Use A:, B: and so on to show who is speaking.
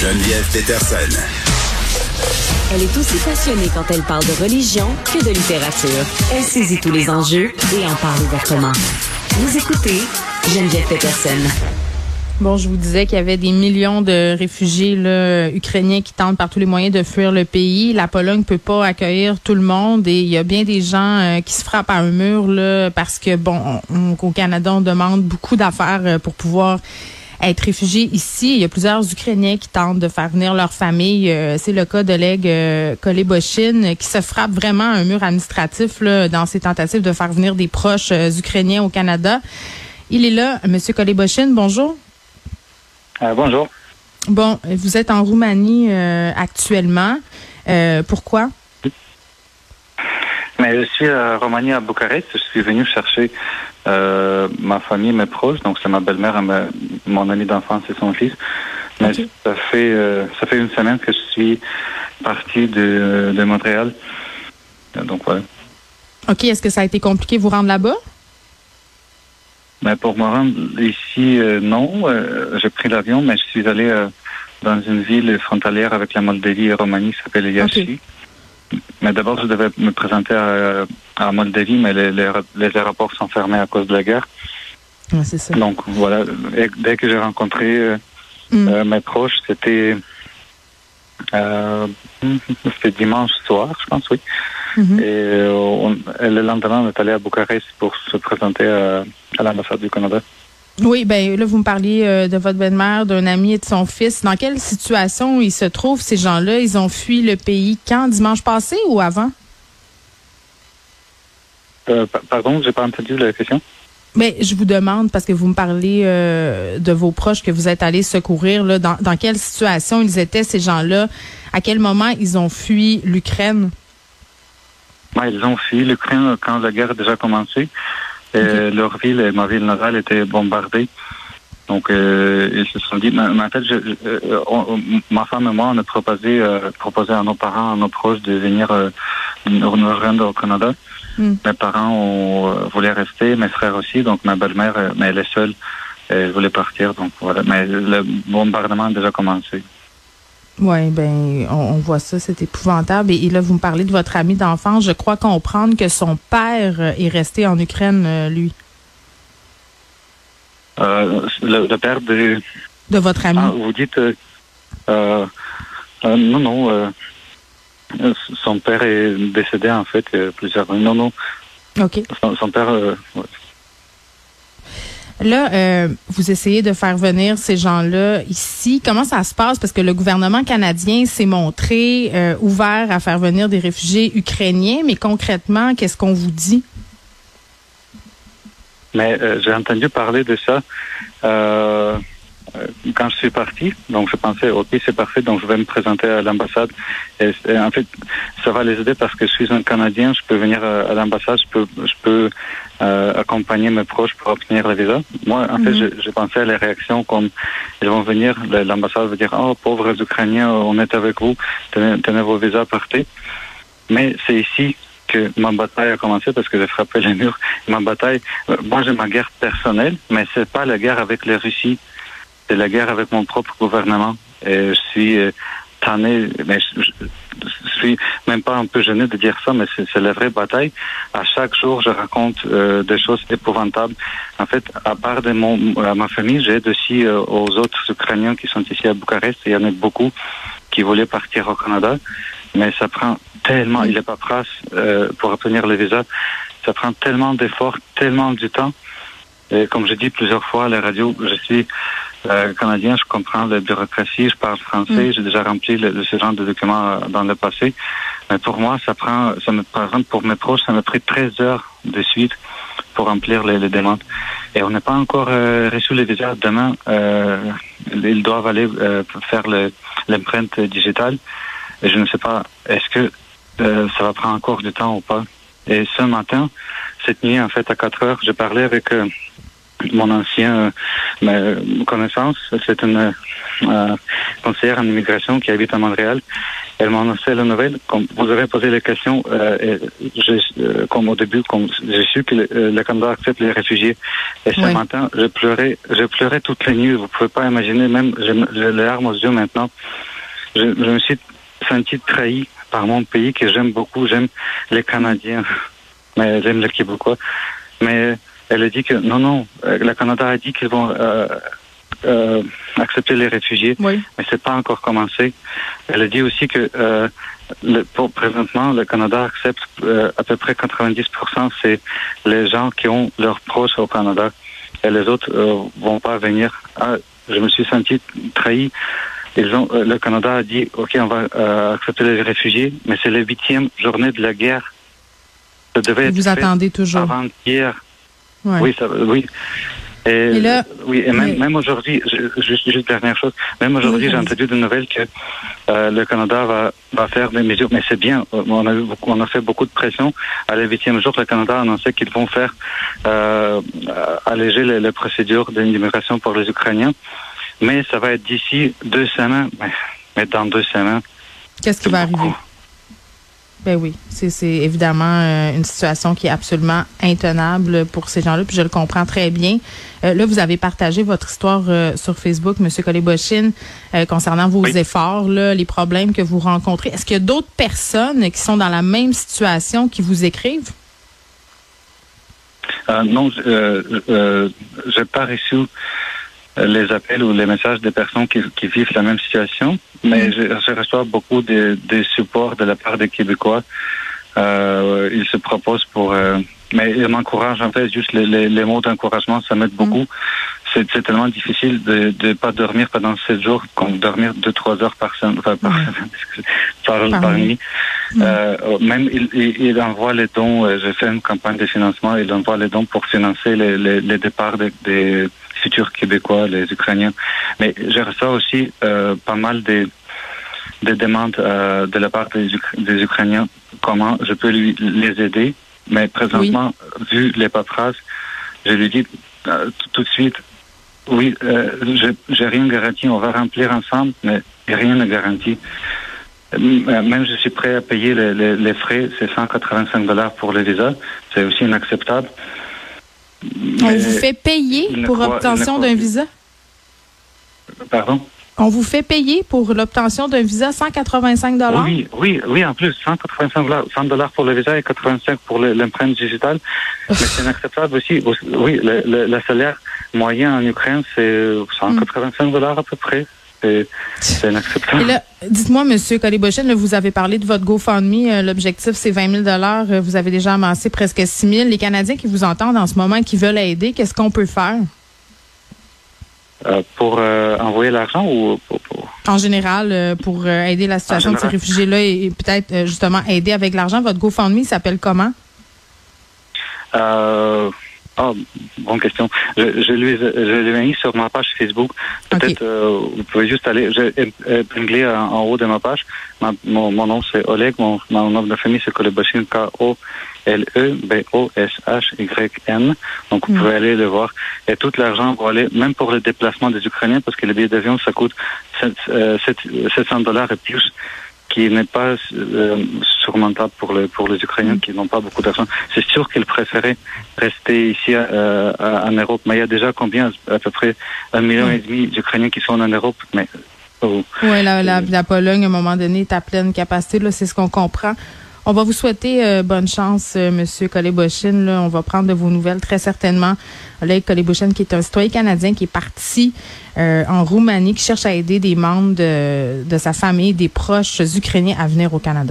A: Geneviève Peterson.
B: Elle est aussi passionnée quand elle parle de religion que de littérature. Elle saisit tous les enjeux et en parle ouvertement. Vous écoutez Geneviève Peterson.
C: Bon, je vous disais qu'il y avait des millions de réfugiés là, ukrainiens qui tentent par tous les moyens de fuir le pays. La Pologne peut pas accueillir tout le monde et il y a bien des gens euh, qui se frappent à un mur là parce que bon, on, au Canada on demande beaucoup d'affaires euh, pour pouvoir être réfugiés ici. Il y a plusieurs Ukrainiens qui tentent de faire venir leur famille. Euh, c'est le cas de Leg euh, qui se frappe vraiment à un mur administratif là, dans ses tentatives de faire venir des proches ukrainiens au Canada. Il est là, Monsieur Koleboshin, bonjour.
D: Euh, bonjour.
C: Bon, vous êtes en Roumanie euh, actuellement. Euh, pourquoi?
D: Mais je suis à Roumanie, à Bucarest. Je suis venu chercher ma famille, mes proches. Donc, c'est ma belle-mère, mon ami d'enfance et son fils. Mais ça fait ça fait une semaine que je suis parti de, de Montréal. Donc, voilà.
C: OK. Est-ce que ça a été compliqué vous rendre là-bas?
D: Mais pour me rendre ici, euh, non. Euh, j'ai pris l'avion, mais je suis allé euh, dans une ville frontalière avec la Moldavie et Roumanie qui s'appelle Yashi. Mais d'abord, je devais me présenter à, à Moldavie, mais les, les, aéroports sont fermés à cause de la guerre.
C: c'est ça.
D: Donc voilà, dès que j'ai rencontré mm. mes proches, c'était c'était dimanche soir, je pense, oui. Mm-hmm. Et, le lendemain, on est allé à Bucarest pour se présenter à à l'ambassade du Canada.
C: Oui, ben là, vous me parliez euh, de votre belle-mère, d'un ami et de son fils. Dans quelle situation ils se trouvent, ces gens-là? Ils ont fui le pays quand? Dimanche passé ou avant?
D: Euh, pardon, j'ai pas entendu la question.
C: Mais ben, je vous demande, parce que vous me parlez euh, de vos proches que vous êtes allés secourir, là, dans, dans quelle situation ils étaient, ces gens-là? À quel moment ils ont fui l'Ukraine?
D: ils ont fui l'Ukraine quand la guerre a déjà commencé. Euh, leur ville, ma ville natale, était bombardée. Donc, euh, ils se sont dit, mais, en fait, je, euh, ma femme et moi, on a proposé, proposé à nos parents, à nos proches de venir nous rejoindre au Canada. Hmm. Mes parents ont, voulaient rester, mes frères aussi. Donc, ma belle-mère, mais elle est seule, elle voulait partir. Donc, voilà. Mais le bombardement a déjà commencé.
C: Oui, ben on, voit ça, c'est épouvantable. Et, là, vous me parlez de votre ami d'enfance. Je crois comprendre que son père est resté en Ukraine, euh, lui.
D: Euh, le, père de...
C: De votre ami.
D: Ah, vous dites... Euh, non, non. son père est décédé, en fait, plusieurs... Non, non.
C: OK.
D: Son, père...
C: Là, euh, vous essayez de faire venir ces gens-là ici. Comment ça se passe? Parce que le gouvernement canadien s'est montré euh, ouvert à faire venir des réfugiés ukrainiens, mais concrètement, qu'est-ce qu'on vous dit?
D: Mais euh, j'ai entendu parler de ça. Euh, euh, quand je suis parti, donc je pensais, ok, c'est parfait, donc je vais me présenter à l'ambassade. Et, en fait, ça va les aider parce que je suis un Canadien, je peux venir à, l'ambassade, je peux, je peux euh, accompagner mes proches pour obtenir le visa. Moi, en fait, mhm. je, je, pensais à les réactions comme ils vont venir, l'ambassade va dire, oh, pauvres Ukrainiens, on est avec vous, tenez, tenez vos visas, partez. Mais c'est ici que ma bataille a commencé parce que j'ai frappé les murs. Ma bataille, euh, moi j'ai ma guerre personnelle, mais c'est pas la guerre avec les Russie c'est la guerre avec mon propre gouvernement. Et je suis euh, tanné, mais je, suis même pas un peu gêné de dire ça, mais c'est la vraie bataille. À chaque jour, je raconte euh, des choses épouvantables. En fait, à part de mon, ma famille, j'aide aussi euh, aux autres Ukrainiens qui sont ici à Bucarest. Il y en a beaucoup qui voulaient partir au Canada, mais ça prend tellement, il n'est pas prêt pour obtenir le visa. Ça prend tellement d'efforts, tellement du temps. Et comme je dis plusieurs fois à la radio, je suis euh, canadien, je comprends la bureaucratie, je parle français, mm. j'ai déjà rempli le, ce genre de documents euh, dans le passé. Mais pour moi, ça prend, ça me, par exemple, pour mes proches, ça m'a pris 13 heures de suite pour remplir les, les demandes. Et on n'a pas encore euh, reçu les visas. Demain, euh, ils doivent aller euh, faire l'empreinte digitale. Et je ne sais pas, est-ce que ça va prendre encore du temps ou pas. Et ce matin, cette nuit, en fait, à 4 heures, j'ai parlé avec mon ancien euh, connaissance, c'est une euh, conseillère en immigration qui habite à Montréal. Elle m'a annoncé la nouvelle. Comme vous avez posé les questions, euh, je, comme au début, comme j'ai su que le, Canada accepte les réfugiés. Et ce matin, je pleurais, je pleurais toutes les nuits. Vous pouvez pas imaginer, même j'ai les larmes aux yeux maintenant. Je, je me suis senti trahi par mon pays que j'aime beaucoup. J'aime les Canadiens, mais j'aime les Québécois. Mais elle a dit que non, non, euh, le Canada a dit qu'ils vont euh, euh, accepter les réfugiés, mais c'est pas encore commencé. Elle a dit aussi que euh, le, pour présentement, le Canada accepte euh, à peu près 90%, c'est les gens qui ont leurs proches au Canada, et les autres euh, vont pas venir. Ah, je me suis senti trahi. Ils ont, le Canada a dit, ok, on va accepter les réfugiés, mais c'est la huitième journée de la guerre.
C: Ça devait Vous attendez toujours.
D: Avant-hier. Oui, ça, oui. Et, là, oui, et même, même aujourd'hui, juste, juste dernière chose, même aujourd'hui, j'ai entendu de nouvelles que euh, le Canada va, va faire des mesures, mais c'est bien. On a, on a fait beaucoup de pression. À la huitième jour, le Canada a annoncé qu'ils vont faire euh, alléger les, les procédures d'immigration pour les Ukrainiens, mais ça va être d'ici deux semaines. Mais, mais dans deux semaines.
C: Qu'est-ce qui va arriver? Ben oui, c'est évidemment euh, une situation qui est absolument intenable pour ces gens-là, puis je le comprends très bien. Euh, là, vous avez partagé votre histoire euh, sur Facebook, M. Collet-Bochine, concernant vos efforts, là, les problèmes que vous rencontrez. Est-ce qu'il y a d'autres personnes qui sont dans la même situation qui vous écrivent?
D: non, je n'ai pas reçu les appels ou les messages des personnes qui, qui vivent la même situation, mais mm. je, je, reçois beaucoup de, de support de la part des Québécois. Euh, ils se proposent pour... Euh, mais ils m'encouragent, en fait, juste les, les, les mots d'encouragement, ça m'aide beaucoup. Mm. C'est tellement difficile de ne pas dormir pendant sept jours, comme dormir deux, trois heures par, semaine, enfin, par, par, par, nuit. Mm. Euh, même il, il, il, envoie les dons, euh, j'ai fait une campagne de financement, il envoie les dons pour financer les, les, les départs des... des futurs Québécois, les Ukrainiens. Mais je reçois aussi euh, pas mal de, de demandes euh, de la part des, des, Ukrainiens, comment je peux lui, les aider? Mais présentement, vu les paperasses, je lui dis euh, tout de suite, oui, j'ai rien garanti, on va remplir ensemble, mais rien ne garantit. Même je suis prêt à payer les, les, les frais, c'est 185 dollars pour le visa, c'est aussi inacceptable.
C: On vous fait payer pour l'obtention d'un visa?
D: Pardon?
C: On vous fait payer pour l'obtention d'un visa 185 dollars?
D: Oui, oui, oui, en plus 185 dollars, 100 dollars pour le visa et 85 pour l'empreinte digitale. Mais c'est inacceptable aussi. Oui, le, le, salaire moyen en Ukraine c'est 185 dollars à peu près. C'est inacceptable.
C: Et là, dites-moi, Monsieur Colibochin, vous avez parlé de votre GoFundMe. Euh, l'objectif, c'est 20 000 euh, Vous avez déjà amassé presque 6 000 Les Canadiens qui vous entendent en ce moment, qui veulent aider, qu'est-ce qu'on peut faire?
D: Euh, pour envoyer l'argent ou pour,
C: En général, pour aider la situation de ces réfugiés-là et, peut-être justement aider avec l'argent. Votre GoFundMe s'appelle comment?
D: Euh, ah, bonne question. Je, je lui je mis sur ma page Facebook. Peut-être euh, vous pouvez juste aller. J'ai épinglé en, en, haut de ma page. Ma, mon, mon, nom c'est Oleg. Mon, mon, nom de famille c'est Koleboshin K O L E B O S H Y N. Donc vous mm. pouvez aller le voir. Et tout l'argent va aller, même pour le déplacement des Ukrainiens, parce que le billet d'avion ça coûte 700 euh, dollars et plus qui n'est pas euh, surmontable pour, le, pour les Ukrainiens qui n'ont pas beaucoup d'argent. C'est sûr qu'ils préféraient rester ici euh, en Europe. Mais il y a déjà combien? À peu près un million et demi d'Ukrainiens qui sont en Europe. Mais
C: oh, oui, la, la, la, Pologne, à un moment donné, est à pleine capacité. Là, c'est ce qu'on comprend. On va vous souhaiter euh, bonne chance, euh, Monsieur. On va prendre de vos nouvelles très certainement. Oleg qui est un citoyen canadien qui est parti euh, en Roumanie, qui cherche à aider des membres de sa famille, des proches ukrainiens à venir au Canada.